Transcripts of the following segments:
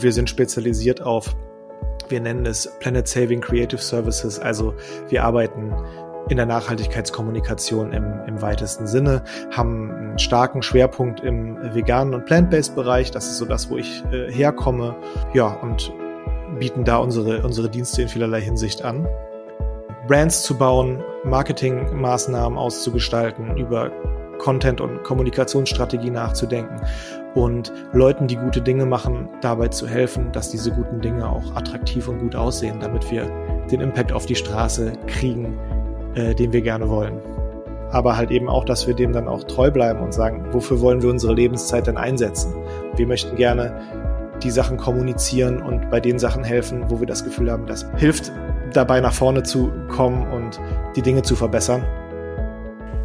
und wir sind spezialisiert auf, wir nennen es Planet Saving Creative Services, also wir arbeiten in der Nachhaltigkeitskommunikation im, im weitesten Sinne, haben einen starken Schwerpunkt im veganen und plant-based-Bereich. Das ist so das, wo ich äh, herkomme. Ja, und bieten da unsere, unsere Dienste in vielerlei Hinsicht an. Brands zu bauen, Marketingmaßnahmen auszugestalten, über Content- und Kommunikationsstrategie nachzudenken und Leuten, die gute Dinge machen, dabei zu helfen, dass diese guten Dinge auch attraktiv und gut aussehen, damit wir den Impact auf die Straße kriegen, äh, den wir gerne wollen. Aber halt eben auch, dass wir dem dann auch treu bleiben und sagen, wofür wollen wir unsere Lebenszeit denn einsetzen? Wir möchten gerne die Sachen kommunizieren und bei den Sachen helfen, wo wir das Gefühl haben, das hilft dabei nach vorne zu kommen und die Dinge zu verbessern.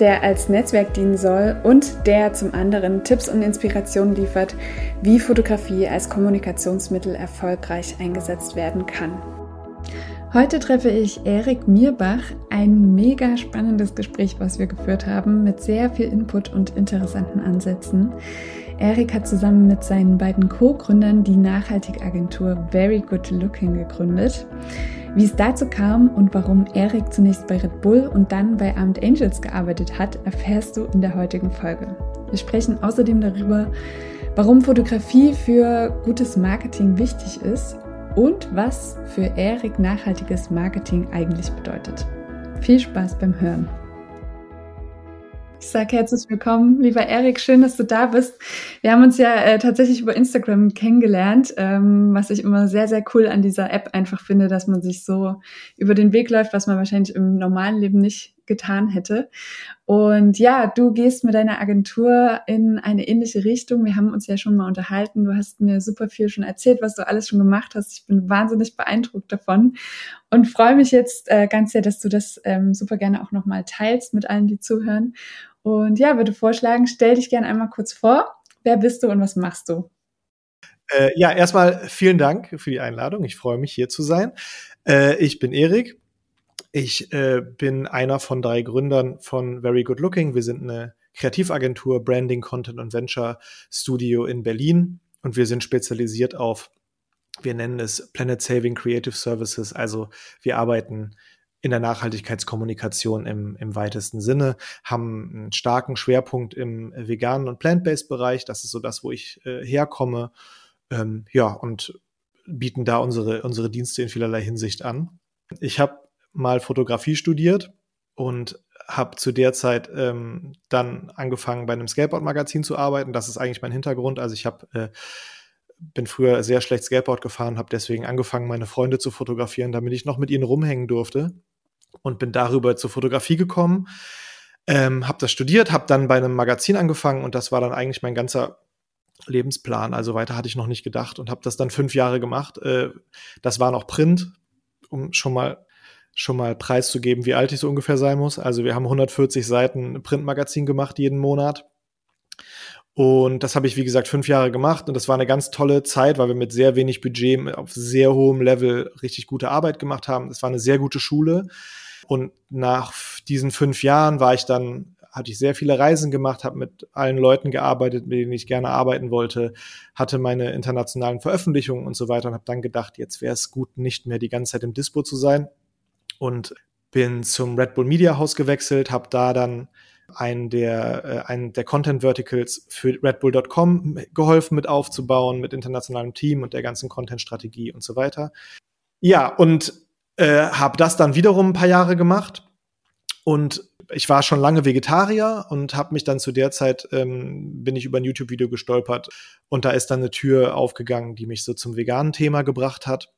der als Netzwerk dienen soll und der zum anderen Tipps und Inspirationen liefert, wie Fotografie als Kommunikationsmittel erfolgreich eingesetzt werden kann. Heute treffe ich Erik Mierbach, ein mega spannendes Gespräch, was wir geführt haben, mit sehr viel Input und interessanten Ansätzen. Erik hat zusammen mit seinen beiden Co-Gründern die Nachhaltigagentur Very Good Looking gegründet. Wie es dazu kam und warum Erik zunächst bei Red Bull und dann bei Armed Angels gearbeitet hat, erfährst du in der heutigen Folge. Wir sprechen außerdem darüber, warum Fotografie für gutes Marketing wichtig ist und was für Erik nachhaltiges Marketing eigentlich bedeutet. Viel Spaß beim Hören. Ich sage herzlich willkommen, lieber Erik, schön, dass du da bist. Wir haben uns ja äh, tatsächlich über Instagram kennengelernt, ähm, was ich immer sehr, sehr cool an dieser App einfach finde, dass man sich so über den Weg läuft, was man wahrscheinlich im normalen Leben nicht getan hätte. Und ja, du gehst mit deiner Agentur in eine ähnliche Richtung. Wir haben uns ja schon mal unterhalten. Du hast mir super viel schon erzählt, was du alles schon gemacht hast. Ich bin wahnsinnig beeindruckt davon und freue mich jetzt äh, ganz sehr, dass du das ähm, super gerne auch nochmal teilst mit allen, die zuhören. Und ja, würde vorschlagen, stell dich gerne einmal kurz vor. Wer bist du und was machst du? Äh, ja, erstmal vielen Dank für die Einladung. Ich freue mich, hier zu sein. Äh, ich bin Erik. Ich äh, bin einer von drei Gründern von Very Good Looking. Wir sind eine Kreativagentur, Branding, Content und Venture Studio in Berlin. Und wir sind spezialisiert auf, wir nennen es Planet Saving Creative Services. Also wir arbeiten in der Nachhaltigkeitskommunikation im, im weitesten Sinne, haben einen starken Schwerpunkt im veganen und plant-based-Bereich. Das ist so das, wo ich äh, herkomme. Ähm, ja, und bieten da unsere, unsere Dienste in vielerlei Hinsicht an. Ich habe mal Fotografie studiert und habe zu der Zeit ähm, dann angefangen, bei einem Skateboard-Magazin zu arbeiten. Das ist eigentlich mein Hintergrund. Also ich habe äh, bin früher sehr schlecht Skateboard gefahren, habe deswegen angefangen, meine Freunde zu fotografieren, damit ich noch mit ihnen rumhängen durfte und bin darüber zur Fotografie gekommen. Ähm, habe das studiert, habe dann bei einem Magazin angefangen und das war dann eigentlich mein ganzer Lebensplan. Also weiter hatte ich noch nicht gedacht und habe das dann fünf Jahre gemacht. Äh, das war noch Print, um schon mal schon mal preiszugeben, wie alt ich so ungefähr sein muss. Also wir haben 140 Seiten Printmagazin gemacht jeden Monat und das habe ich, wie gesagt, fünf Jahre gemacht. Und das war eine ganz tolle Zeit, weil wir mit sehr wenig Budget auf sehr hohem Level richtig gute Arbeit gemacht haben. Das war eine sehr gute Schule. Und nach diesen fünf Jahren war ich dann, hatte ich sehr viele Reisen gemacht, habe mit allen Leuten gearbeitet, mit denen ich gerne arbeiten wollte, hatte meine internationalen Veröffentlichungen und so weiter und habe dann gedacht, jetzt wäre es gut, nicht mehr die ganze Zeit im Dispo zu sein. Und bin zum Red Bull Media House gewechselt, habe da dann einen der, äh, einen der Content Verticals für RedBull.com geholfen mit aufzubauen, mit internationalem Team und der ganzen Content-Strategie und so weiter. Ja, und äh, habe das dann wiederum ein paar Jahre gemacht und ich war schon lange Vegetarier und habe mich dann zu der Zeit ähm, bin ich über ein YouTube-Video gestolpert und da ist dann eine Tür aufgegangen, die mich so zum veganen Thema gebracht hat.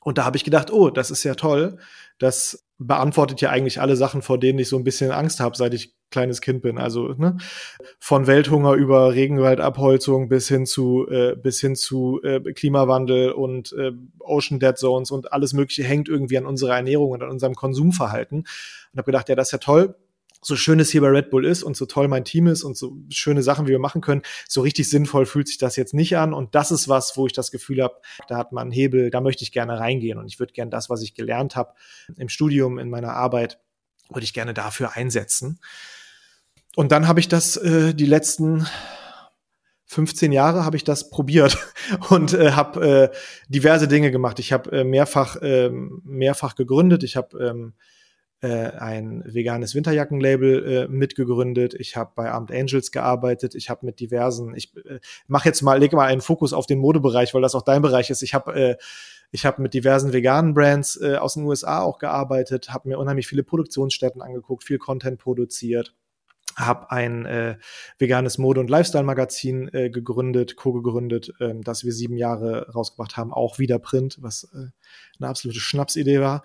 Und da habe ich gedacht, oh, das ist ja toll. Das beantwortet ja eigentlich alle Sachen, vor denen ich so ein bisschen Angst habe, seit ich kleines Kind bin. Also ne, von Welthunger über Regenwaldabholzung bis hin zu äh, bis hin zu äh, Klimawandel und äh, Ocean Dead Zones und alles Mögliche hängt irgendwie an unserer Ernährung und an unserem Konsumverhalten. Und habe gedacht, ja, das ist ja toll so schön es hier bei Red Bull ist und so toll mein Team ist und so schöne Sachen, wie wir machen können, so richtig sinnvoll fühlt sich das jetzt nicht an. Und das ist was, wo ich das Gefühl habe, da hat man einen Hebel, da möchte ich gerne reingehen. Und ich würde gerne das, was ich gelernt habe im Studium, in meiner Arbeit, würde ich gerne dafür einsetzen. Und dann habe ich das äh, die letzten 15 Jahre habe ich das probiert und äh, habe äh, diverse Dinge gemacht. Ich habe äh, mehrfach äh, mehrfach gegründet. Ich habe ähm, äh, ein veganes Winterjackenlabel äh, mitgegründet. Ich habe bei Armed Angels gearbeitet. Ich habe mit diversen, ich äh, mache jetzt mal, lege mal einen Fokus auf den Modebereich, weil das auch dein Bereich ist. Ich habe äh, ich habe mit diversen veganen Brands äh, aus den USA auch gearbeitet, habe mir unheimlich viele Produktionsstätten angeguckt, viel Content produziert habe ein äh, veganes Mode- und Lifestyle-Magazin äh, gegründet, co-gegründet, äh, das wir sieben Jahre rausgebracht haben, auch wieder Print, was äh, eine absolute Schnapsidee war.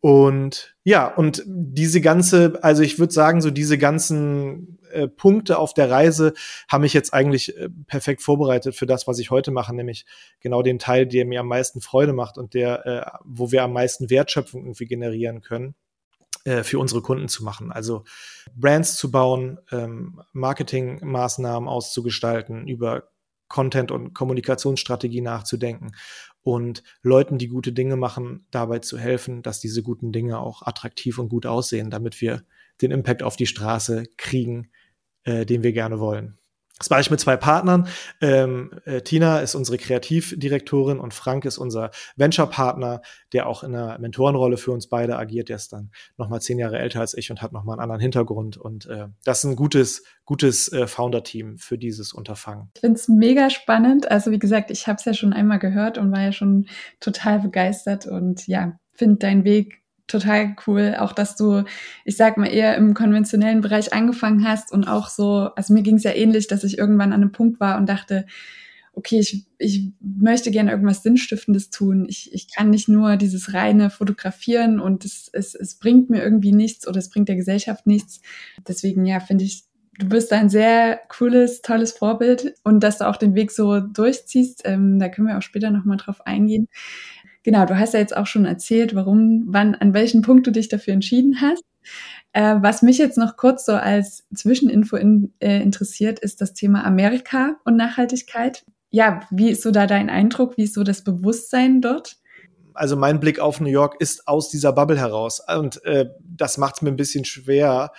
Und ja, und diese ganze, also ich würde sagen, so diese ganzen äh, Punkte auf der Reise haben mich jetzt eigentlich äh, perfekt vorbereitet für das, was ich heute mache, nämlich genau den Teil, der mir am meisten Freude macht und der, äh, wo wir am meisten Wertschöpfung irgendwie generieren können. Äh, für unsere Kunden zu machen. Also Brands zu bauen, ähm, Marketingmaßnahmen auszugestalten, über Content- und Kommunikationsstrategie nachzudenken und Leuten, die gute Dinge machen, dabei zu helfen, dass diese guten Dinge auch attraktiv und gut aussehen, damit wir den Impact auf die Straße kriegen, äh, den wir gerne wollen. Das mache ich mit zwei Partnern. Ähm, äh, Tina ist unsere Kreativdirektorin und Frank ist unser Venture-Partner, der auch in einer Mentorenrolle für uns beide agiert. Der ist dann nochmal zehn Jahre älter als ich und hat nochmal einen anderen Hintergrund. Und äh, das ist ein gutes, gutes äh, Founder-Team für dieses Unterfangen. Ich finde es mega spannend. Also wie gesagt, ich habe es ja schon einmal gehört und war ja schon total begeistert und ja, finde deinen Weg total cool, auch dass du, ich sag mal, eher im konventionellen Bereich angefangen hast und auch so, also mir ging es ja ähnlich, dass ich irgendwann an einem Punkt war und dachte, okay, ich, ich möchte gerne irgendwas Sinnstiftendes tun. Ich, ich kann nicht nur dieses reine Fotografieren und es, es, es bringt mir irgendwie nichts oder es bringt der Gesellschaft nichts. Deswegen, ja, finde ich, du bist ein sehr cooles, tolles Vorbild und dass du auch den Weg so durchziehst, ähm, da können wir auch später nochmal drauf eingehen. Genau, du hast ja jetzt auch schon erzählt, warum, wann, an welchem Punkt du dich dafür entschieden hast. Äh, was mich jetzt noch kurz so als Zwischeninfo in, äh, interessiert, ist das Thema Amerika und Nachhaltigkeit. Ja, wie ist so da dein Eindruck? Wie ist so das Bewusstsein dort? Also mein Blick auf New York ist aus dieser Bubble heraus und äh, das macht es mir ein bisschen schwer.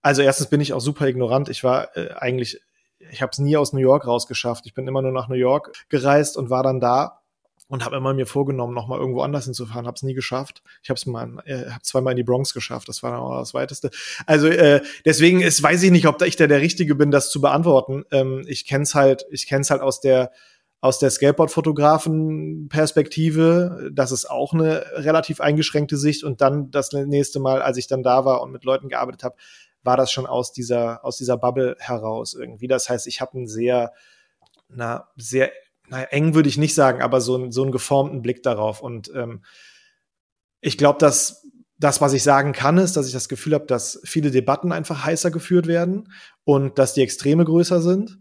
Also erstens bin ich auch super ignorant. Ich war äh, eigentlich, ich habe es nie aus New York rausgeschafft. Ich bin immer nur nach New York gereist und war dann da und habe immer mir vorgenommen, noch mal irgendwo anders hinzufahren, habe es nie geschafft. Ich habe es mal, äh, hab zweimal in die Bronx geschafft, das war dann auch das Weiteste. Also äh, deswegen ist, weiß ich nicht, ob ich da der Richtige bin, das zu beantworten. Ähm, ich kenn's halt, ich kenn's halt aus der aus der Skateboard-Fotografen-Perspektive. Das ist auch eine relativ eingeschränkte Sicht. Und dann das nächste Mal, als ich dann da war und mit Leuten gearbeitet habe, war das schon aus dieser aus dieser Bubble heraus irgendwie. Das heißt, ich habe einen sehr na, sehr naja, eng würde ich nicht sagen, aber so, so einen geformten Blick darauf. Und ähm, ich glaube, dass das, was ich sagen kann, ist, dass ich das Gefühl habe, dass viele Debatten einfach heißer geführt werden und dass die Extreme größer sind.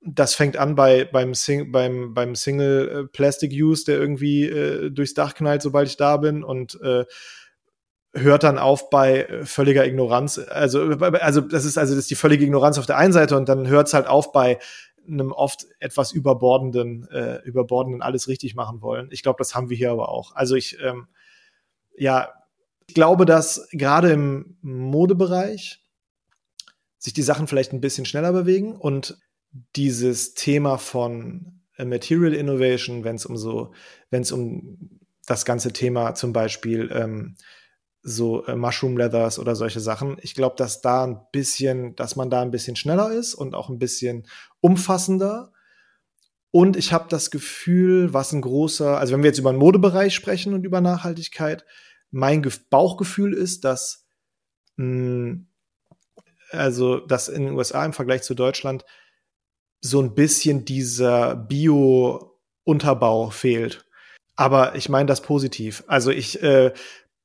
Das fängt an bei, beim, Sing beim, beim Single äh, Plastic Use, der irgendwie äh, durchs Dach knallt, sobald ich da bin und äh, hört dann auf bei völliger Ignoranz. Also, also das ist also das ist die völlige Ignoranz auf der einen Seite und dann hört es halt auf bei einem oft etwas überbordenden, äh, überbordenden alles richtig machen wollen. Ich glaube, das haben wir hier aber auch. Also ich, ähm, ja, ich glaube, dass gerade im Modebereich sich die Sachen vielleicht ein bisschen schneller bewegen und dieses Thema von äh, Material Innovation, wenn es um so, wenn es um das ganze Thema zum Beispiel ähm, so äh, Mushroom Leathers oder solche Sachen. Ich glaube, dass da ein bisschen, dass man da ein bisschen schneller ist und auch ein bisschen umfassender. Und ich habe das Gefühl, was ein großer, also wenn wir jetzt über den Modebereich sprechen und über Nachhaltigkeit, mein Ge Bauchgefühl ist, dass mh, hm, also dass in den USA im Vergleich zu Deutschland so ein bisschen dieser Bio-Unterbau fehlt. Aber ich meine das positiv. Also ich äh,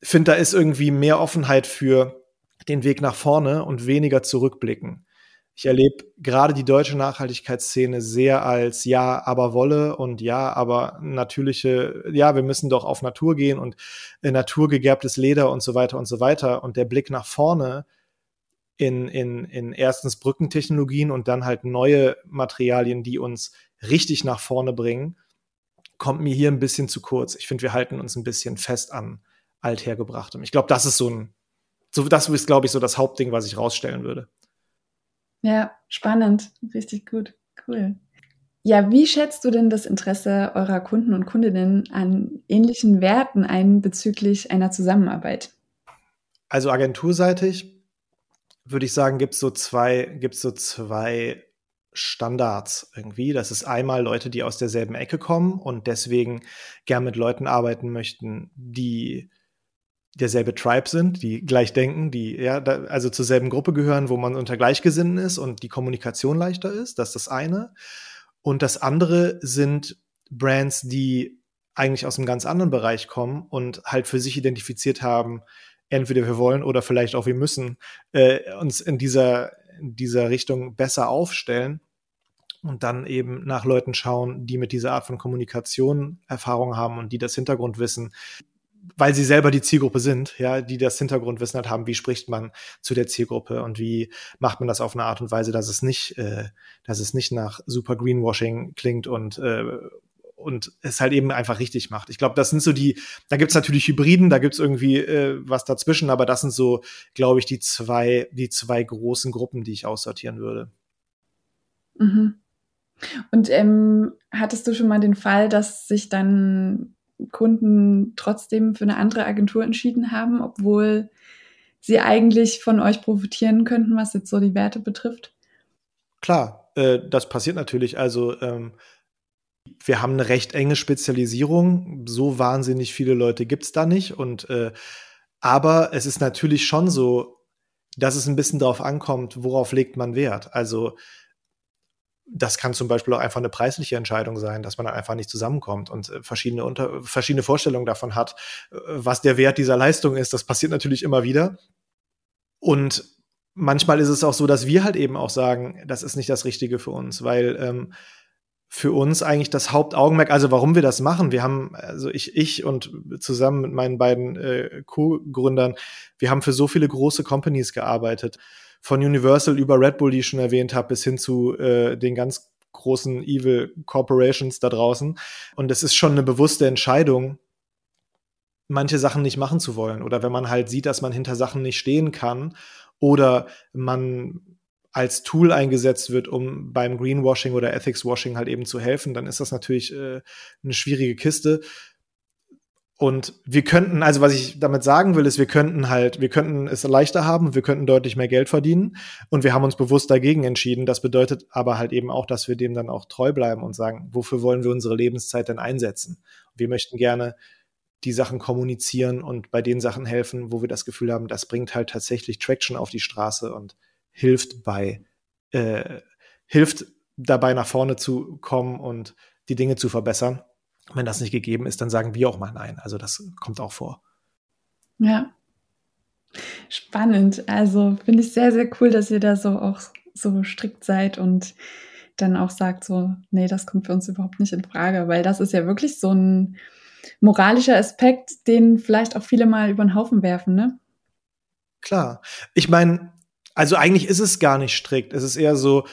finde, da ist irgendwie mehr Offenheit für den Weg nach vorne und weniger zurückblicken. Ich erlebe gerade die deutsche Nachhaltigkeitsszene sehr als ja, aber Wolle und ja, aber natürliche, ja, wir müssen doch auf Natur gehen und äh, naturgegerbtes Leder und so weiter und so weiter. Und der Blick nach vorne in, in, in erstens Brückentechnologien und dann halt neue Materialien, die uns richtig nach vorne bringen, kommt mir hier ein bisschen zu kurz. Ich finde, wir halten uns ein bisschen fest an althergebrachtem. Ich glaube, das ist so ein, so, das ist, glaube ich, so das Hauptding, was ich rausstellen würde. Ja, spannend. Richtig gut. Cool. Ja, wie schätzt du denn das Interesse eurer Kunden und Kundinnen an ähnlichen Werten ein bezüglich einer Zusammenarbeit? Also agenturseitig würde ich sagen, gibt es so zwei, gibt's so zwei Standards irgendwie. Das ist einmal Leute, die aus derselben Ecke kommen und deswegen gern mit Leuten arbeiten möchten, die derselbe Tribe sind, die gleich denken, die ja, da, also zur selben Gruppe gehören, wo man unter Gleichgesinnten ist und die Kommunikation leichter ist. Das ist das eine. Und das andere sind Brands, die eigentlich aus einem ganz anderen Bereich kommen und halt für sich identifiziert haben, entweder wir wollen oder vielleicht auch wir müssen äh, uns in dieser, in dieser Richtung besser aufstellen und dann eben nach Leuten schauen, die mit dieser Art von Kommunikation Erfahrung haben und die das Hintergrundwissen weil sie selber die Zielgruppe sind, ja, die das Hintergrundwissen halt haben, wie spricht man zu der Zielgruppe und wie macht man das auf eine Art und Weise, dass es nicht, äh, dass es nicht nach super Greenwashing klingt und äh, und es halt eben einfach richtig macht. Ich glaube, das sind so die, da gibt's natürlich Hybriden, da gibt's irgendwie äh, was dazwischen, aber das sind so, glaube ich, die zwei, die zwei großen Gruppen, die ich aussortieren würde. Mhm. Und ähm, hattest du schon mal den Fall, dass sich dann Kunden trotzdem für eine andere Agentur entschieden haben, obwohl sie eigentlich von euch profitieren könnten, was jetzt so die Werte betrifft? Klar, äh, das passiert natürlich. Also ähm, wir haben eine recht enge Spezialisierung. So wahnsinnig viele Leute gibt es da nicht. Und äh, aber es ist natürlich schon so, dass es ein bisschen darauf ankommt, worauf legt man Wert. Also das kann zum Beispiel auch einfach eine preisliche Entscheidung sein, dass man einfach nicht zusammenkommt und äh, verschiedene, unter, verschiedene Vorstellungen davon hat, äh, was der Wert dieser Leistung ist. Das passiert natürlich immer wieder. Und manchmal ist es auch so, dass wir halt eben auch sagen, das ist nicht das Richtige für uns, weil ähm, für uns eigentlich das Hauptaugenmerk, also warum wir das machen. Wir haben, also ich, ich und zusammen mit meinen beiden äh, Co-Gründern, wir haben für so viele große Companies gearbeitet von Universal über Red Bull, die ich schon erwähnt habe, bis hin zu äh, den ganz großen Evil Corporations da draußen. Und es ist schon eine bewusste Entscheidung, manche Sachen nicht machen zu wollen. Oder wenn man halt sieht, dass man hinter Sachen nicht stehen kann oder man als Tool eingesetzt wird, um beim Greenwashing oder Ethics Washing halt eben zu helfen, dann ist das natürlich äh, eine schwierige Kiste. Und wir könnten, also was ich damit sagen will, ist, wir könnten halt, wir könnten es leichter haben, wir könnten deutlich mehr Geld verdienen und wir haben uns bewusst dagegen entschieden. Das bedeutet aber halt eben auch, dass wir dem dann auch treu bleiben und sagen, wofür wollen wir unsere Lebenszeit denn einsetzen? Wir möchten gerne die Sachen kommunizieren und bei den Sachen helfen, wo wir das Gefühl haben, das bringt halt tatsächlich Traction auf die Straße und hilft bei, äh, hilft dabei nach vorne zu kommen und die Dinge zu verbessern. Wenn das nicht gegeben ist, dann sagen wir auch mal nein. Also das kommt auch vor. Ja. Spannend. Also finde ich sehr, sehr cool, dass ihr da so auch so strikt seid und dann auch sagt so, nee, das kommt für uns überhaupt nicht in Frage, weil das ist ja wirklich so ein moralischer Aspekt, den vielleicht auch viele mal über den Haufen werfen, ne? Klar. Ich meine, also eigentlich ist es gar nicht strikt. Es ist eher so,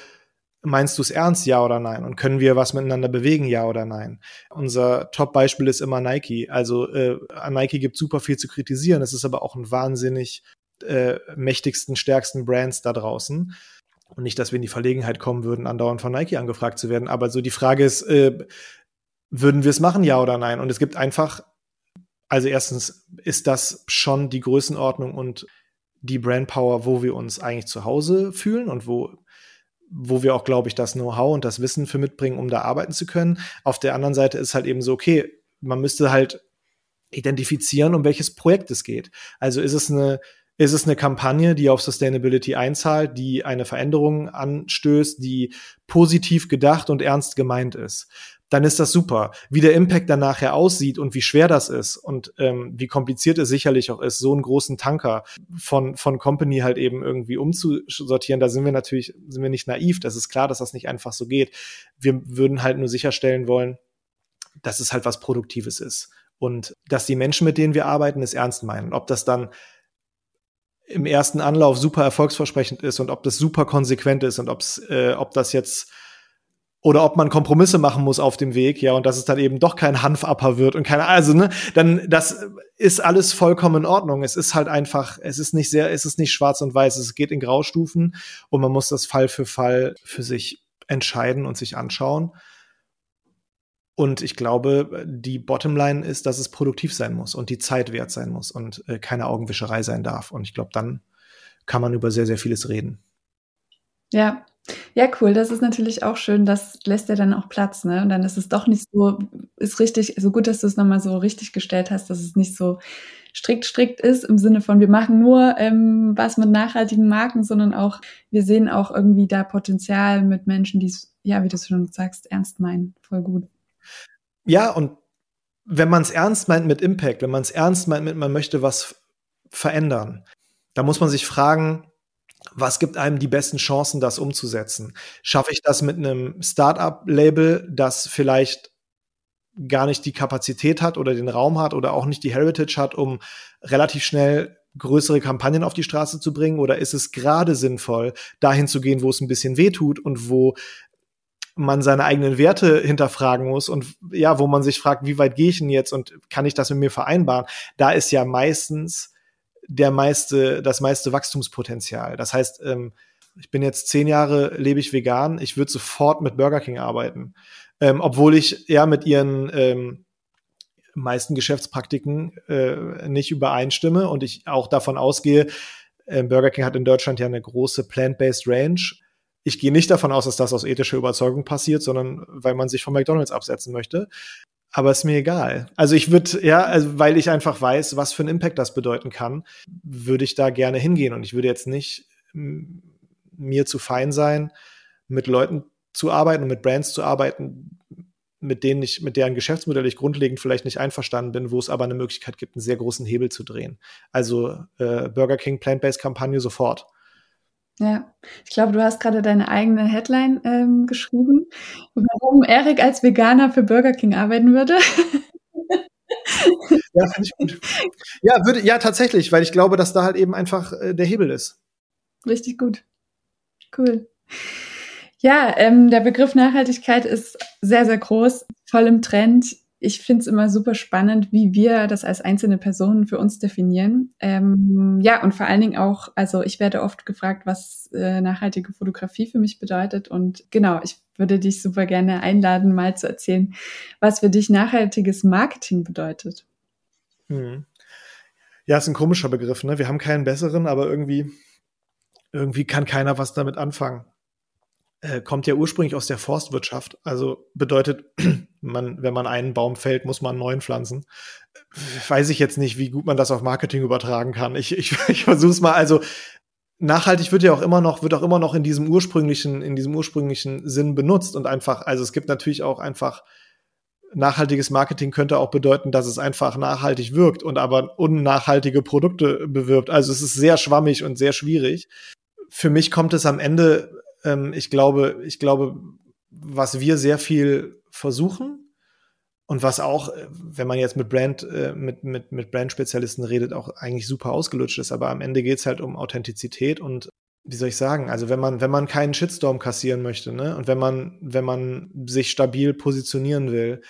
Meinst du es ernst, ja oder nein? Und können wir was miteinander bewegen, ja oder nein? Unser Top-Beispiel ist immer Nike. Also äh, Nike gibt super viel zu kritisieren. Es ist aber auch ein wahnsinnig äh, mächtigsten, stärksten Brands da draußen. Und nicht, dass wir in die Verlegenheit kommen würden, andauernd von Nike angefragt zu werden. Aber so die Frage ist, äh, würden wir es machen, ja oder nein? Und es gibt einfach, also erstens ist das schon die Größenordnung und die Brandpower, wo wir uns eigentlich zu Hause fühlen und wo wo wir auch, glaube ich, das Know-how und das Wissen für mitbringen, um da arbeiten zu können. Auf der anderen Seite ist halt eben so, okay, man müsste halt identifizieren, um welches Projekt es geht. Also ist es eine, ist es eine Kampagne, die auf Sustainability einzahlt, die eine Veränderung anstößt, die positiv gedacht und ernst gemeint ist. Dann ist das super. Wie der Impact dann nachher aussieht und wie schwer das ist und ähm, wie kompliziert es sicherlich auch ist, so einen großen Tanker von, von Company halt eben irgendwie umzusortieren, da sind wir natürlich, sind wir nicht naiv. Das ist klar, dass das nicht einfach so geht. Wir würden halt nur sicherstellen wollen, dass es halt was Produktives ist. Und dass die Menschen, mit denen wir arbeiten, es ernst meinen. Ob das dann im ersten Anlauf super erfolgsversprechend ist und ob das super konsequent ist und ob's, äh, ob das jetzt oder ob man Kompromisse machen muss auf dem Weg, ja, und dass es dann eben doch kein Hanfapper wird und keine, also, ne, dann, das ist alles vollkommen in Ordnung. Es ist halt einfach, es ist nicht sehr, es ist nicht schwarz und weiß, es geht in Graustufen und man muss das Fall für Fall für sich entscheiden und sich anschauen. Und ich glaube, die Bottomline ist, dass es produktiv sein muss und die Zeit wert sein muss und äh, keine Augenwischerei sein darf. Und ich glaube, dann kann man über sehr, sehr vieles reden. Ja, ja, cool. Das ist natürlich auch schön. Das lässt ja dann auch Platz, ne? Und dann ist es doch nicht so, ist richtig, so gut, dass du es nochmal so richtig gestellt hast, dass es nicht so strikt, strikt ist im Sinne von, wir machen nur ähm, was mit nachhaltigen Marken, sondern auch, wir sehen auch irgendwie da Potenzial mit Menschen, die es, ja, wie du schon sagst, ernst meinen. Voll gut. Ja, und wenn man es ernst meint mit Impact, wenn man es ernst meint mit, man möchte was verändern, da muss man sich fragen, was gibt einem die besten Chancen, das umzusetzen? Schaffe ich das mit einem Startup-Label, das vielleicht gar nicht die Kapazität hat oder den Raum hat oder auch nicht die Heritage hat, um relativ schnell größere Kampagnen auf die Straße zu bringen? Oder ist es gerade sinnvoll, dahin zu gehen, wo es ein bisschen weh tut und wo man seine eigenen Werte hinterfragen muss und ja, wo man sich fragt, wie weit gehe ich denn jetzt und kann ich das mit mir vereinbaren? Da ist ja meistens der meiste, das meiste Wachstumspotenzial. Das heißt, ähm, ich bin jetzt zehn Jahre, lebe ich vegan, ich würde sofort mit Burger King arbeiten. Ähm, obwohl ich ja mit ihren ähm, meisten Geschäftspraktiken äh, nicht übereinstimme und ich auch davon ausgehe, äh, Burger King hat in Deutschland ja eine große plant-based Range. Ich gehe nicht davon aus, dass das aus ethischer Überzeugung passiert, sondern weil man sich von McDonald's absetzen möchte aber ist mir egal. Also ich würde, ja, also weil ich einfach weiß, was für einen Impact das bedeuten kann, würde ich da gerne hingehen. Und ich würde jetzt nicht mir zu fein sein, mit Leuten zu arbeiten und mit Brands zu arbeiten, mit denen ich, mit deren Geschäftsmodell ich grundlegend vielleicht nicht einverstanden bin, wo es aber eine Möglichkeit gibt, einen sehr großen Hebel zu drehen. Also äh, Burger King Plant-Based Kampagne sofort. Ja, ich glaube, du hast gerade deine eigene Headline ähm, geschrieben, warum Erik als Veganer für Burger King arbeiten würde. ja, finde ich gut. Ja, würde, ja, tatsächlich, weil ich glaube, dass da halt eben einfach äh, der Hebel ist. Richtig gut. Cool. Ja, ähm, der Begriff Nachhaltigkeit ist sehr, sehr groß, voll im Trend ich finde es immer super spannend, wie wir das als einzelne Personen für uns definieren. Ähm, ja, und vor allen Dingen auch, also ich werde oft gefragt, was äh, nachhaltige Fotografie für mich bedeutet. Und genau, ich würde dich super gerne einladen, mal zu erzählen, was für dich nachhaltiges Marketing bedeutet. Hm. Ja, ist ein komischer Begriff, ne? Wir haben keinen besseren, aber irgendwie, irgendwie kann keiner was damit anfangen. Äh, kommt ja ursprünglich aus der Forstwirtschaft. Also bedeutet, man, wenn man einen Baum fällt, muss man einen neuen pflanzen. Weiß ich jetzt nicht, wie gut man das auf Marketing übertragen kann. Ich, ich, ich versuche es mal. Also nachhaltig wird ja auch immer noch, wird auch immer noch in diesem ursprünglichen, in diesem ursprünglichen Sinn benutzt und einfach, also es gibt natürlich auch einfach nachhaltiges Marketing könnte auch bedeuten, dass es einfach nachhaltig wirkt und aber unnachhaltige Produkte bewirbt. Also es ist sehr schwammig und sehr schwierig. Für mich kommt es am Ende ähm, ich glaube, ich glaube, was wir sehr viel versuchen und was auch, äh, wenn man jetzt mit Brand, äh, mit, mit, mit Brand-Spezialisten redet, auch eigentlich super ausgelutscht ist. Aber am Ende geht es halt um Authentizität und wie soll ich sagen, also wenn man, wenn man keinen Shitstorm kassieren möchte, ne, und wenn man, wenn man sich stabil positionieren will,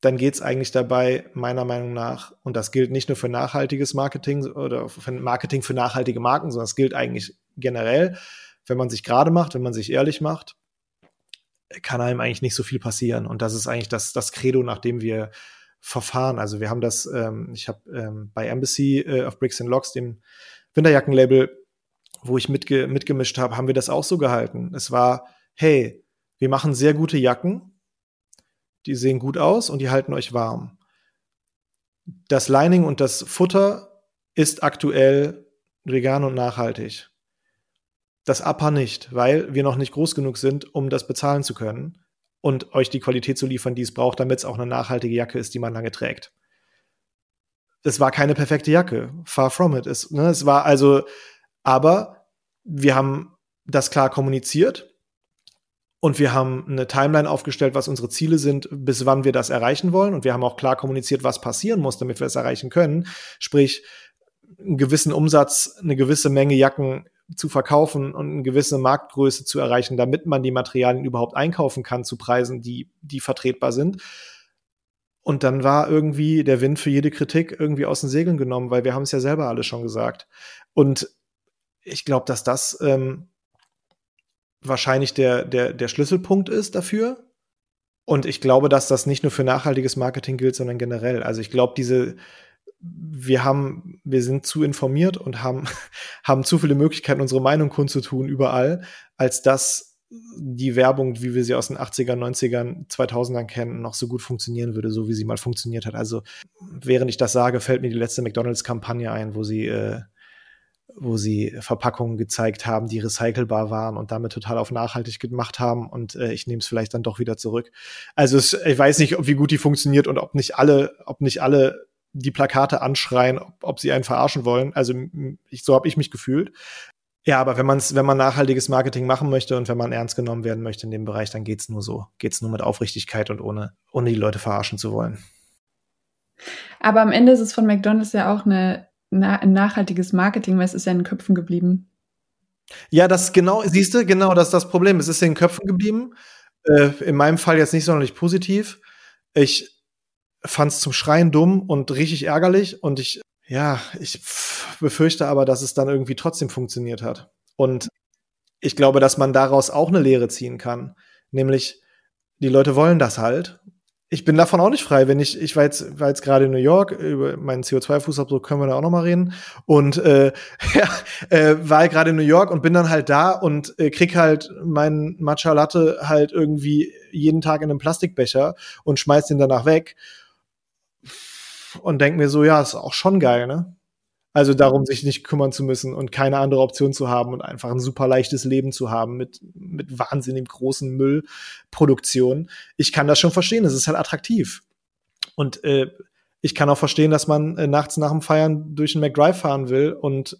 dann geht es eigentlich dabei, meiner Meinung nach, und das gilt nicht nur für nachhaltiges Marketing oder für Marketing für nachhaltige Marken, sondern es gilt eigentlich generell, wenn man sich gerade macht, wenn man sich ehrlich macht, kann einem eigentlich nicht so viel passieren. Und das ist eigentlich das, das Credo, nach dem wir verfahren. Also wir haben das, ähm, ich habe ähm, bei Embassy äh, auf Bricks and Locks, dem Winterjackenlabel, wo ich mitge mitgemischt habe, haben wir das auch so gehalten. Es war, hey, wir machen sehr gute Jacken, die sehen gut aus und die halten euch warm. Das Lining und das Futter ist aktuell vegan und nachhaltig. Das APA nicht, weil wir noch nicht groß genug sind, um das bezahlen zu können. und euch die Qualität zu liefern, die es braucht, damit es auch eine nachhaltige Jacke ist, die man lange trägt. Es war keine perfekte Jacke, far from it. Es, ne, es war also, aber wir haben das klar kommuniziert und wir haben eine Timeline aufgestellt, was unsere Ziele sind, bis wann wir das erreichen wollen. Und wir haben auch klar kommuniziert, was passieren muss, damit wir es erreichen können. Sprich, einen gewissen Umsatz, eine gewisse Menge Jacken zu verkaufen und eine gewisse Marktgröße zu erreichen, damit man die Materialien überhaupt einkaufen kann zu Preisen, die, die vertretbar sind. Und dann war irgendwie der Wind für jede Kritik irgendwie aus den Segeln genommen, weil wir haben es ja selber alle schon gesagt. Und ich glaube, dass das ähm, wahrscheinlich der, der, der Schlüsselpunkt ist dafür. Und ich glaube, dass das nicht nur für nachhaltiges Marketing gilt, sondern generell. Also ich glaube, diese, wir haben, wir sind zu informiert und haben, haben zu viele Möglichkeiten, unsere Meinung kundzutun überall, als dass die Werbung, wie wir sie aus den 80ern, 90ern, 2000ern kennen, noch so gut funktionieren würde, so wie sie mal funktioniert hat. Also, während ich das sage, fällt mir die letzte McDonalds-Kampagne ein, wo sie, äh, wo sie Verpackungen gezeigt haben, die recycelbar waren und damit total auf nachhaltig gemacht haben. Und äh, ich nehme es vielleicht dann doch wieder zurück. Also, es, ich weiß nicht, wie gut die funktioniert und ob nicht alle, ob nicht alle die Plakate anschreien, ob, ob sie einen verarschen wollen. Also ich, so habe ich mich gefühlt. Ja, aber wenn man wenn man nachhaltiges Marketing machen möchte und wenn man ernst genommen werden möchte in dem Bereich, dann geht's nur so. Geht's nur mit Aufrichtigkeit und ohne, ohne die Leute verarschen zu wollen. Aber am Ende ist es von McDonalds ja auch eine, ein nachhaltiges Marketing, weil es ist ja in den Köpfen geblieben. Ja, das genau, siehst du, genau, das ist das Problem. Es ist in den Köpfen geblieben. Äh, in meinem Fall jetzt nicht sonderlich positiv. Ich fand es zum Schreien dumm und richtig ärgerlich und ich, ja, ich befürchte aber, dass es dann irgendwie trotzdem funktioniert hat. Und ich glaube, dass man daraus auch eine Lehre ziehen kann. Nämlich, die Leute wollen das halt. Ich bin davon auch nicht frei, wenn ich, ich war jetzt, war jetzt gerade in New York, über meinen CO2-Fußabdruck können wir da auch noch mal reden. Und äh, ja, äh, war gerade in New York und bin dann halt da und äh, krieg halt meinen Matcha Latte halt irgendwie jeden Tag in einem Plastikbecher und schmeiß den danach weg und denke mir so, ja, ist auch schon geil, ne? Also darum, sich nicht kümmern zu müssen und keine andere Option zu haben und einfach ein super leichtes Leben zu haben mit, mit wahnsinnig großen Müllproduktionen. Ich kann das schon verstehen, es ist halt attraktiv. Und äh, ich kann auch verstehen, dass man äh, nachts nach dem Feiern durch den McDrive fahren will und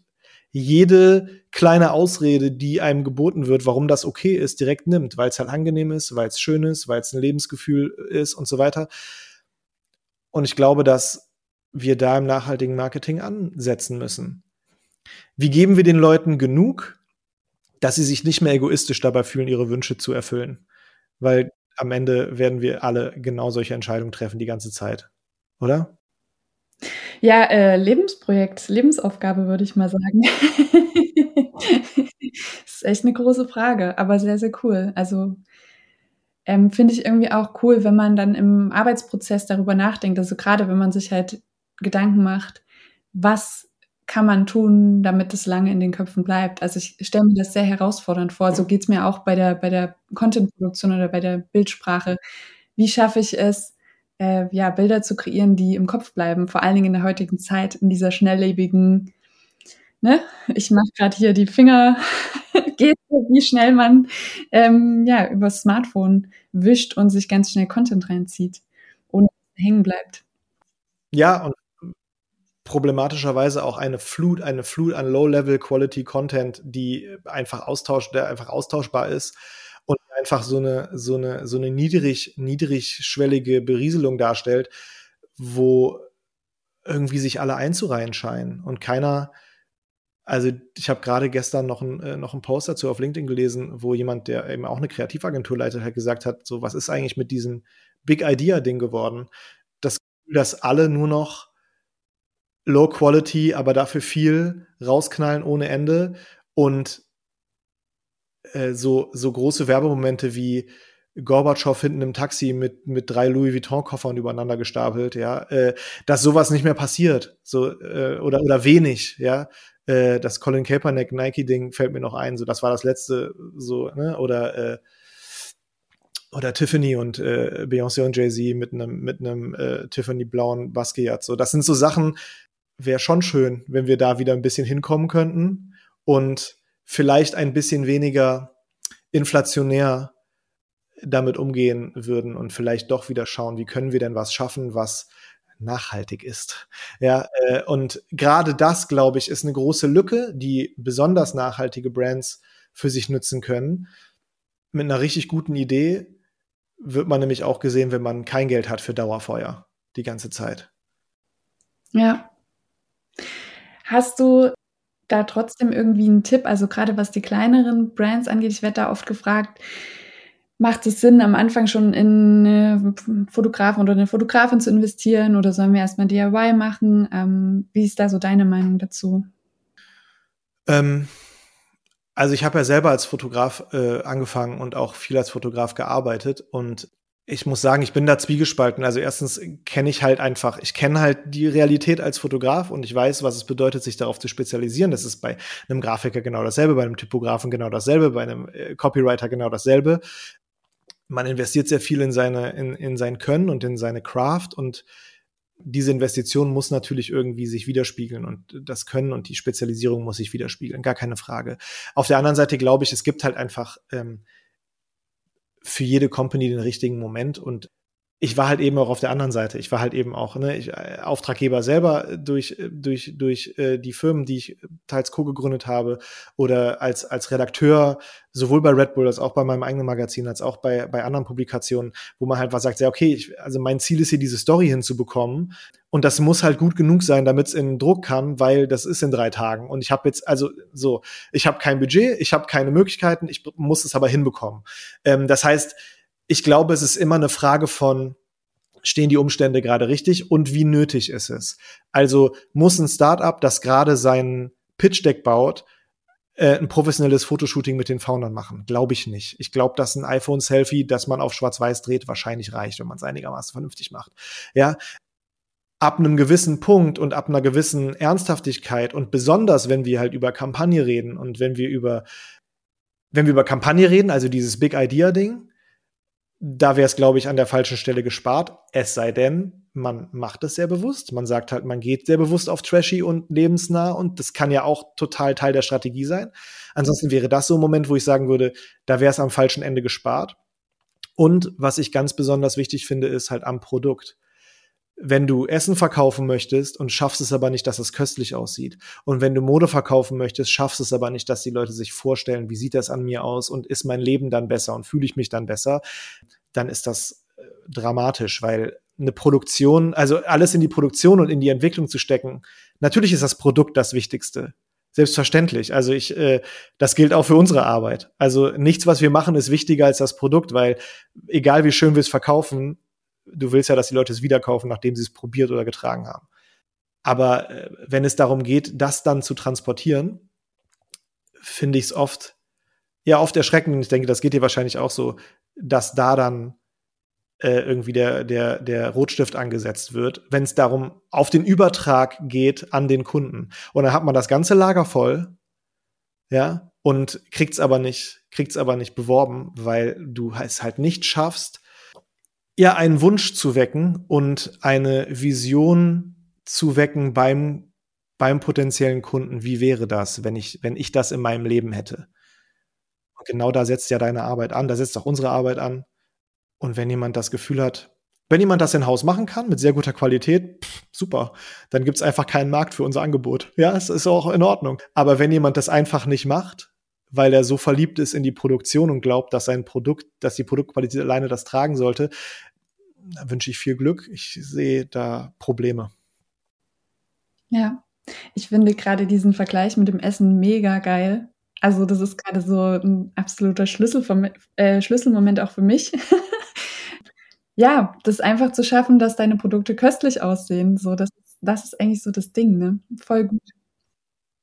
jede kleine Ausrede, die einem geboten wird, warum das okay ist, direkt nimmt, weil es halt angenehm ist, weil es schön ist, weil es ein Lebensgefühl ist und so weiter. Und ich glaube, dass wir da im nachhaltigen Marketing ansetzen müssen. Wie geben wir den Leuten genug, dass sie sich nicht mehr egoistisch dabei fühlen, ihre Wünsche zu erfüllen? Weil am Ende werden wir alle genau solche Entscheidungen treffen die ganze Zeit, oder? Ja, äh, Lebensprojekt, Lebensaufgabe würde ich mal sagen. ist echt eine große Frage, aber sehr, sehr cool. Also ähm, finde ich irgendwie auch cool, wenn man dann im Arbeitsprozess darüber nachdenkt. Also gerade wenn man sich halt Gedanken macht, was kann man tun, damit es lange in den Köpfen bleibt. Also ich stelle mir das sehr herausfordernd vor. So geht es mir auch bei der, bei der Content-Produktion oder bei der Bildsprache. Wie schaffe ich es, äh, ja, Bilder zu kreieren, die im Kopf bleiben, vor allen Dingen in der heutigen Zeit, in dieser schnelllebigen, ne, ich mache gerade hier die Finger geht, wie schnell man ähm, ja über Smartphone wischt und sich ganz schnell Content reinzieht, dass hängen bleibt. Ja, und problematischerweise auch eine Flut, eine Flut an Low-Level-Quality-Content, die einfach austausch, der einfach austauschbar ist und einfach so eine, so eine, so eine niedrig, niedrigschwellige Berieselung darstellt, wo irgendwie sich alle einzureihen scheinen und keiner, also ich habe gerade gestern noch ein, äh, noch ein Post dazu auf LinkedIn gelesen, wo jemand, der eben auch eine Kreativagentur leitet, hat gesagt hat, so was ist eigentlich mit diesem Big Idea Ding geworden? Das, dass alle nur noch Low Quality, aber dafür viel rausknallen ohne Ende und äh, so so große Werbemomente wie Gorbatschow hinten im Taxi mit, mit drei Louis Vuitton-Koffern übereinander gestapelt, ja, äh, dass sowas nicht mehr passiert, so, äh, oder, oder wenig, ja, äh, das Colin Kaepernick Nike-Ding fällt mir noch ein, so das war das letzte, so, ne? Oder äh, oder Tiffany und äh, Beyoncé und Jay-Z mit einem mit einem äh, Tiffany blauen Basquiat. So, das sind so Sachen, wäre schon schön, wenn wir da wieder ein bisschen hinkommen könnten und vielleicht ein bisschen weniger inflationär damit umgehen würden und vielleicht doch wieder schauen, wie können wir denn was schaffen, was nachhaltig ist. Ja, äh, und gerade das, glaube ich, ist eine große Lücke, die besonders nachhaltige Brands für sich nutzen können. Mit einer richtig guten Idee wird man nämlich auch gesehen, wenn man kein Geld hat für Dauerfeuer die ganze Zeit. Ja. Hast du da trotzdem irgendwie einen Tipp? Also gerade was die kleineren Brands angeht, ich werde da oft gefragt, macht es Sinn, am Anfang schon in einen Fotografen oder eine Fotografin zu investieren oder sollen wir erstmal DIY machen? Ähm, wie ist da so deine Meinung dazu? Ähm, also ich habe ja selber als Fotograf äh, angefangen und auch viel als Fotograf gearbeitet und ich muss sagen, ich bin da zwiegespalten. Also erstens kenne ich halt einfach, ich kenne halt die Realität als Fotograf und ich weiß, was es bedeutet, sich darauf zu spezialisieren. Das ist bei einem Grafiker genau dasselbe, bei einem Typografen genau dasselbe, bei einem äh, Copywriter genau dasselbe. Man investiert sehr viel in seine, in, in sein Können und in seine Craft und diese Investition muss natürlich irgendwie sich widerspiegeln und das Können und die Spezialisierung muss sich widerspiegeln, gar keine Frage. Auf der anderen Seite glaube ich, es gibt halt einfach ähm, für jede Company den richtigen Moment und ich war halt eben auch auf der anderen Seite. Ich war halt eben auch ne, ich, äh, Auftraggeber selber durch durch durch äh, die Firmen, die ich teils co-gegründet habe oder als als Redakteur sowohl bei Red Bull als auch bei meinem eigenen Magazin als auch bei bei anderen Publikationen, wo man halt was sagt, ja okay, ich, also mein Ziel ist hier diese Story hinzubekommen und das muss halt gut genug sein, damit es in Druck kann, weil das ist in drei Tagen und ich habe jetzt also so, ich habe kein Budget, ich habe keine Möglichkeiten, ich muss es aber hinbekommen. Ähm, das heißt ich glaube, es ist immer eine Frage von, stehen die Umstände gerade richtig und wie nötig ist es? Also muss ein Startup, das gerade sein Pitch Deck baut, äh, ein professionelles Fotoshooting mit den Foundern machen? Glaube ich nicht. Ich glaube, dass ein iPhone-Selfie, das man auf Schwarz-Weiß dreht, wahrscheinlich reicht, wenn man es einigermaßen vernünftig macht. Ja, ab einem gewissen Punkt und ab einer gewissen Ernsthaftigkeit und besonders, wenn wir halt über Kampagne reden und wenn wir über, wenn wir über Kampagne reden, also dieses Big Idea Ding, da wäre es, glaube ich, an der falschen Stelle gespart. Es sei denn, man macht es sehr bewusst. Man sagt halt, man geht sehr bewusst auf trashy und lebensnah und das kann ja auch total Teil der Strategie sein. Ansonsten wäre das so ein Moment, wo ich sagen würde, da wäre es am falschen Ende gespart. Und was ich ganz besonders wichtig finde, ist halt am Produkt wenn du Essen verkaufen möchtest und schaffst es aber nicht, dass es köstlich aussieht. Und wenn du Mode verkaufen möchtest, schaffst es aber nicht, dass die Leute sich vorstellen, wie sieht das an mir aus und ist mein Leben dann besser und fühle ich mich dann besser, dann ist das äh, dramatisch, weil eine Produktion, also alles in die Produktion und in die Entwicklung zu stecken, natürlich ist das Produkt das Wichtigste. Selbstverständlich. Also ich, äh, das gilt auch für unsere Arbeit. Also nichts, was wir machen, ist wichtiger als das Produkt, weil egal wie schön wir es verkaufen, du willst ja, dass die Leute es wieder kaufen, nachdem sie es probiert oder getragen haben. Aber äh, wenn es darum geht, das dann zu transportieren, finde ich es oft, ja, oft erschreckend. Ich denke, das geht dir wahrscheinlich auch so, dass da dann äh, irgendwie der, der, der Rotstift angesetzt wird, wenn es darum auf den Übertrag geht an den Kunden. Und dann hat man das ganze Lager voll, ja, und kriegt's aber nicht, kriegt's aber nicht beworben, weil du es halt nicht schaffst, ja, einen Wunsch zu wecken und eine Vision zu wecken beim, beim potenziellen Kunden. Wie wäre das, wenn ich, wenn ich das in meinem Leben hätte? Und genau da setzt ja deine Arbeit an, da setzt auch unsere Arbeit an. Und wenn jemand das Gefühl hat, wenn jemand das in Haus machen kann, mit sehr guter Qualität, pff, super. Dann gibt's einfach keinen Markt für unser Angebot. Ja, es ist auch in Ordnung. Aber wenn jemand das einfach nicht macht, weil er so verliebt ist in die Produktion und glaubt, dass sein Produkt, dass die Produktqualität alleine das tragen sollte, wünsche ich viel Glück. Ich sehe da Probleme. Ja, ich finde gerade diesen Vergleich mit dem Essen mega geil. Also das ist gerade so ein absoluter Schlüssel vom, äh, Schlüsselmoment auch für mich. ja, das einfach zu schaffen, dass deine Produkte köstlich aussehen. So, das, das ist eigentlich so das Ding, ne? Voll gut.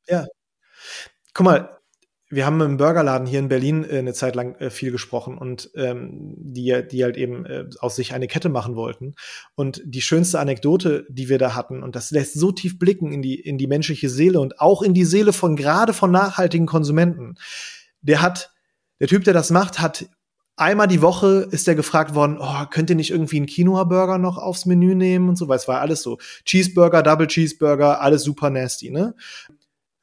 Ja. Guck mal, wir haben im Burgerladen hier in Berlin äh, eine Zeit lang äh, viel gesprochen und ähm, die, die halt eben äh, aus sich eine Kette machen wollten. Und die schönste Anekdote, die wir da hatten, und das lässt so tief blicken in die, in die menschliche Seele und auch in die Seele von gerade von nachhaltigen Konsumenten. Der hat, der Typ, der das macht, hat einmal die Woche ist er gefragt worden, oh, könnt ihr nicht irgendwie einen Quinoa-Burger noch aufs Menü nehmen und so, weil es war alles so. Cheeseburger, Double Cheeseburger, alles super nasty, ne?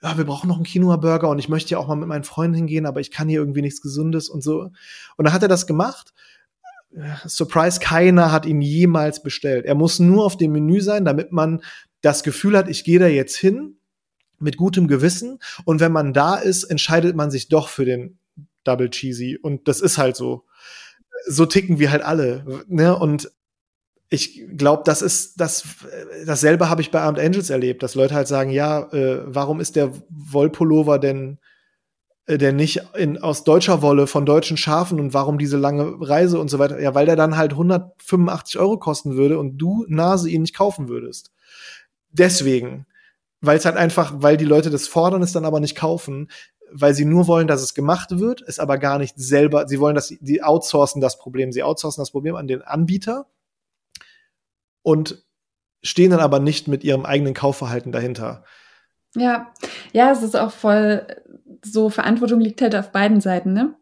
Ja, wir brauchen noch einen Quinoa-Burger und ich möchte ja auch mal mit meinen Freunden hingehen, aber ich kann hier irgendwie nichts Gesundes und so. Und dann hat er das gemacht Surprise, keiner hat ihn jemals bestellt. Er muss nur auf dem Menü sein, damit man das Gefühl hat, ich gehe da jetzt hin mit gutem Gewissen und wenn man da ist, entscheidet man sich doch für den Double Cheesy und das ist halt so. So ticken wir halt alle, ne? Und ich glaube, das ist das dasselbe habe ich bei Armed Angels erlebt, dass Leute halt sagen, ja, äh, warum ist der Wollpullover denn äh, der nicht in, aus deutscher Wolle von deutschen Schafen und warum diese lange Reise und so weiter. Ja, weil der dann halt 185 Euro kosten würde und du Nase ihn nicht kaufen würdest. Deswegen, weil es halt einfach, weil die Leute das fordern, es dann aber nicht kaufen, weil sie nur wollen, dass es gemacht wird, es aber gar nicht selber, sie wollen, dass sie, die outsourcen das Problem, sie outsourcen das Problem an den Anbieter und stehen dann aber nicht mit ihrem eigenen Kaufverhalten dahinter. Ja, ja, es ist auch voll so, Verantwortung liegt halt auf beiden Seiten, ne?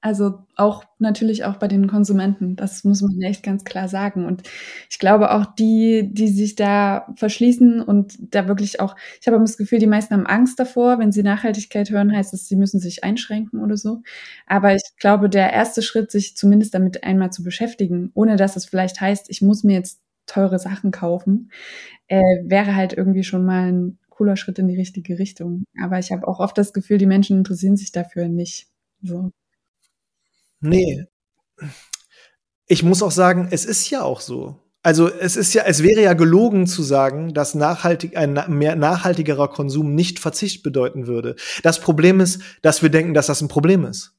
Also auch natürlich auch bei den Konsumenten. Das muss man echt ganz klar sagen. Und ich glaube auch die, die sich da verschließen und da wirklich auch, ich habe das Gefühl, die meisten haben Angst davor. Wenn sie Nachhaltigkeit hören, heißt es, sie müssen sich einschränken oder so. Aber ich glaube, der erste Schritt, sich zumindest damit einmal zu beschäftigen, ohne dass es vielleicht heißt, ich muss mir jetzt teure Sachen kaufen, äh, wäre halt irgendwie schon mal ein cooler Schritt in die richtige Richtung. Aber ich habe auch oft das Gefühl, die Menschen interessieren sich dafür nicht. So. Nee. Ich muss auch sagen, es ist ja auch so. Also es ist ja, es wäre ja gelogen zu sagen, dass nachhaltig, ein mehr nachhaltigerer Konsum nicht Verzicht bedeuten würde. Das Problem ist, dass wir denken, dass das ein Problem ist.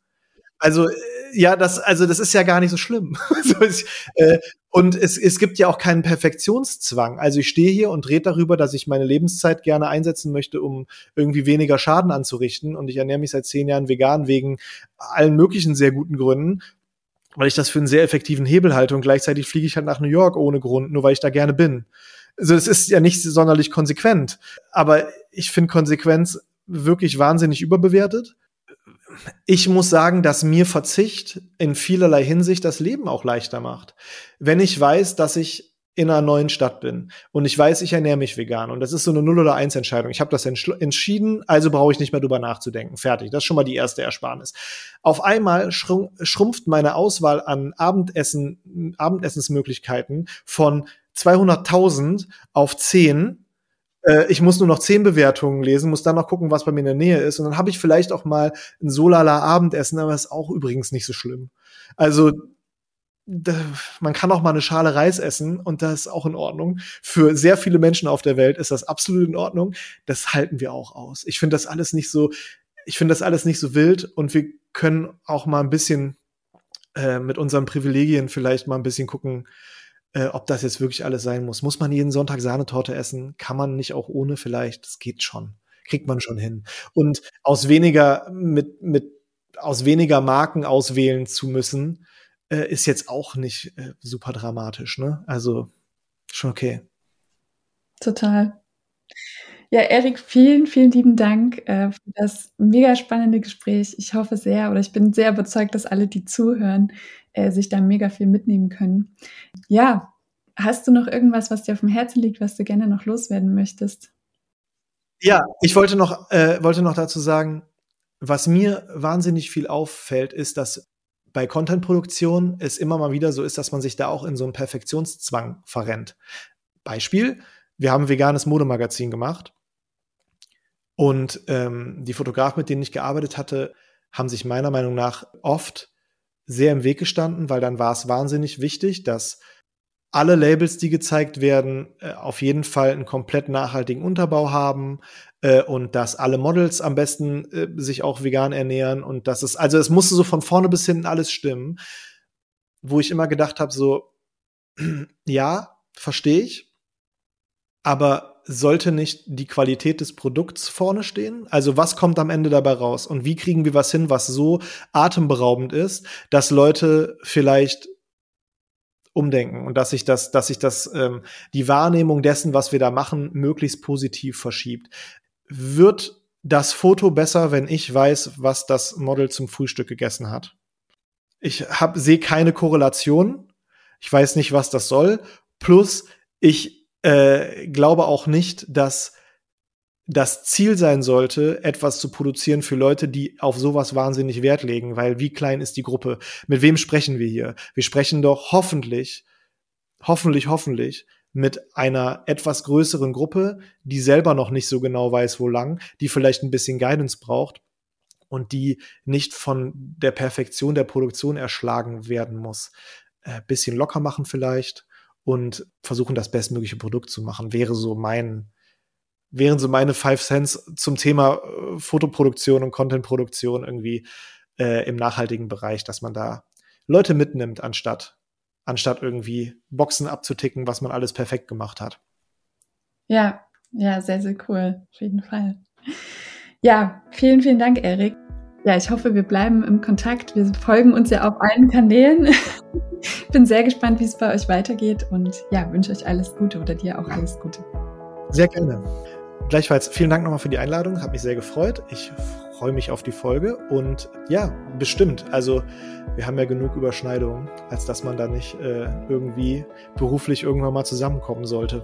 Also äh, ja, das, also das ist ja gar nicht so schlimm. so ist, äh, und es, es gibt ja auch keinen Perfektionszwang. Also ich stehe hier und rede darüber, dass ich meine Lebenszeit gerne einsetzen möchte, um irgendwie weniger Schaden anzurichten. Und ich ernähre mich seit zehn Jahren vegan wegen allen möglichen sehr guten Gründen, weil ich das für einen sehr effektiven Hebel halte. Und gleichzeitig fliege ich halt nach New York ohne Grund, nur weil ich da gerne bin. Also es ist ja nicht sonderlich konsequent. Aber ich finde Konsequenz wirklich wahnsinnig überbewertet ich muss sagen, dass mir Verzicht in vielerlei Hinsicht das Leben auch leichter macht. Wenn ich weiß, dass ich in einer neuen Stadt bin und ich weiß, ich ernähre mich vegan und das ist so eine Null- oder Eins-Entscheidung. Ich habe das entschieden, also brauche ich nicht mehr drüber nachzudenken. Fertig. Das ist schon mal die erste Ersparnis. Auf einmal schrumpft meine Auswahl an Abendessen, Abendessensmöglichkeiten von 200.000 auf 10 äh, ich muss nur noch zehn Bewertungen lesen, muss dann noch gucken, was bei mir in der Nähe ist. Und dann habe ich vielleicht auch mal ein Solala Abendessen, aber ist auch übrigens nicht so schlimm. Also man kann auch mal eine Schale Reis essen und das ist auch in Ordnung. Für sehr viele Menschen auf der Welt ist das absolut in Ordnung. Das halten wir auch aus. Ich finde das alles nicht so, ich finde das alles nicht so wild und wir können auch mal ein bisschen äh, mit unseren Privilegien vielleicht mal ein bisschen gucken, äh, ob das jetzt wirklich alles sein muss. Muss man jeden Sonntag Sahnetorte essen? Kann man nicht auch ohne vielleicht? Das geht schon. Kriegt man schon hin. Und aus weniger, mit, mit, aus weniger Marken auswählen zu müssen, äh, ist jetzt auch nicht äh, super dramatisch, ne? Also, schon okay. Total. Ja, Erik, vielen, vielen lieben Dank äh, für das mega spannende Gespräch. Ich hoffe sehr oder ich bin sehr überzeugt, dass alle, die zuhören, äh, sich da mega viel mitnehmen können. Ja, hast du noch irgendwas, was dir auf dem Herzen liegt, was du gerne noch loswerden möchtest? Ja, ich wollte noch, äh, wollte noch dazu sagen, was mir wahnsinnig viel auffällt, ist, dass bei Content-Produktion es immer mal wieder so ist, dass man sich da auch in so einen Perfektionszwang verrennt. Beispiel, wir haben ein veganes Modemagazin gemacht und ähm, die Fotografen, mit denen ich gearbeitet hatte, haben sich meiner Meinung nach oft sehr im Weg gestanden, weil dann war es wahnsinnig wichtig, dass alle Labels, die gezeigt werden, äh, auf jeden Fall einen komplett nachhaltigen Unterbau haben äh, und dass alle Models am besten äh, sich auch vegan ernähren und dass es, also es musste so von vorne bis hinten alles stimmen, wo ich immer gedacht habe, so, ja, verstehe ich, aber sollte nicht die Qualität des Produkts vorne stehen? Also was kommt am Ende dabei raus? Und wie kriegen wir was hin, was so atemberaubend ist, dass Leute vielleicht umdenken und dass sich das, dass sich das, ähm, die Wahrnehmung dessen, was wir da machen, möglichst positiv verschiebt. Wird das Foto besser, wenn ich weiß, was das Model zum Frühstück gegessen hat? Ich sehe keine Korrelation. Ich weiß nicht, was das soll. Plus, ich äh, glaube auch nicht, dass das Ziel sein sollte, etwas zu produzieren für Leute, die auf sowas wahnsinnig Wert legen, weil wie klein ist die Gruppe? Mit wem sprechen wir hier? Wir sprechen doch hoffentlich, hoffentlich, hoffentlich mit einer etwas größeren Gruppe, die selber noch nicht so genau weiß, wo lang, die vielleicht ein bisschen Guidance braucht und die nicht von der Perfektion der Produktion erschlagen werden muss. Äh, bisschen locker machen vielleicht und versuchen, das bestmögliche Produkt zu machen, wäre so mein, wären so meine Five Cents zum Thema äh, Fotoproduktion und Contentproduktion irgendwie äh, im nachhaltigen Bereich, dass man da Leute mitnimmt, anstatt, anstatt irgendwie Boxen abzuticken, was man alles perfekt gemacht hat. Ja, ja, sehr, sehr cool. Auf jeden Fall. Ja, vielen, vielen Dank, Erik. Ja, ich hoffe, wir bleiben im Kontakt. Wir folgen uns ja auf allen Kanälen. Bin sehr gespannt, wie es bei euch weitergeht und ja, wünsche euch alles Gute oder dir auch alles Gute. Sehr gerne. Gleichfalls vielen Dank nochmal für die Einladung, hat mich sehr gefreut. Ich freue mich auf die Folge und ja, bestimmt. Also wir haben ja genug Überschneidungen, als dass man da nicht äh, irgendwie beruflich irgendwann mal zusammenkommen sollte.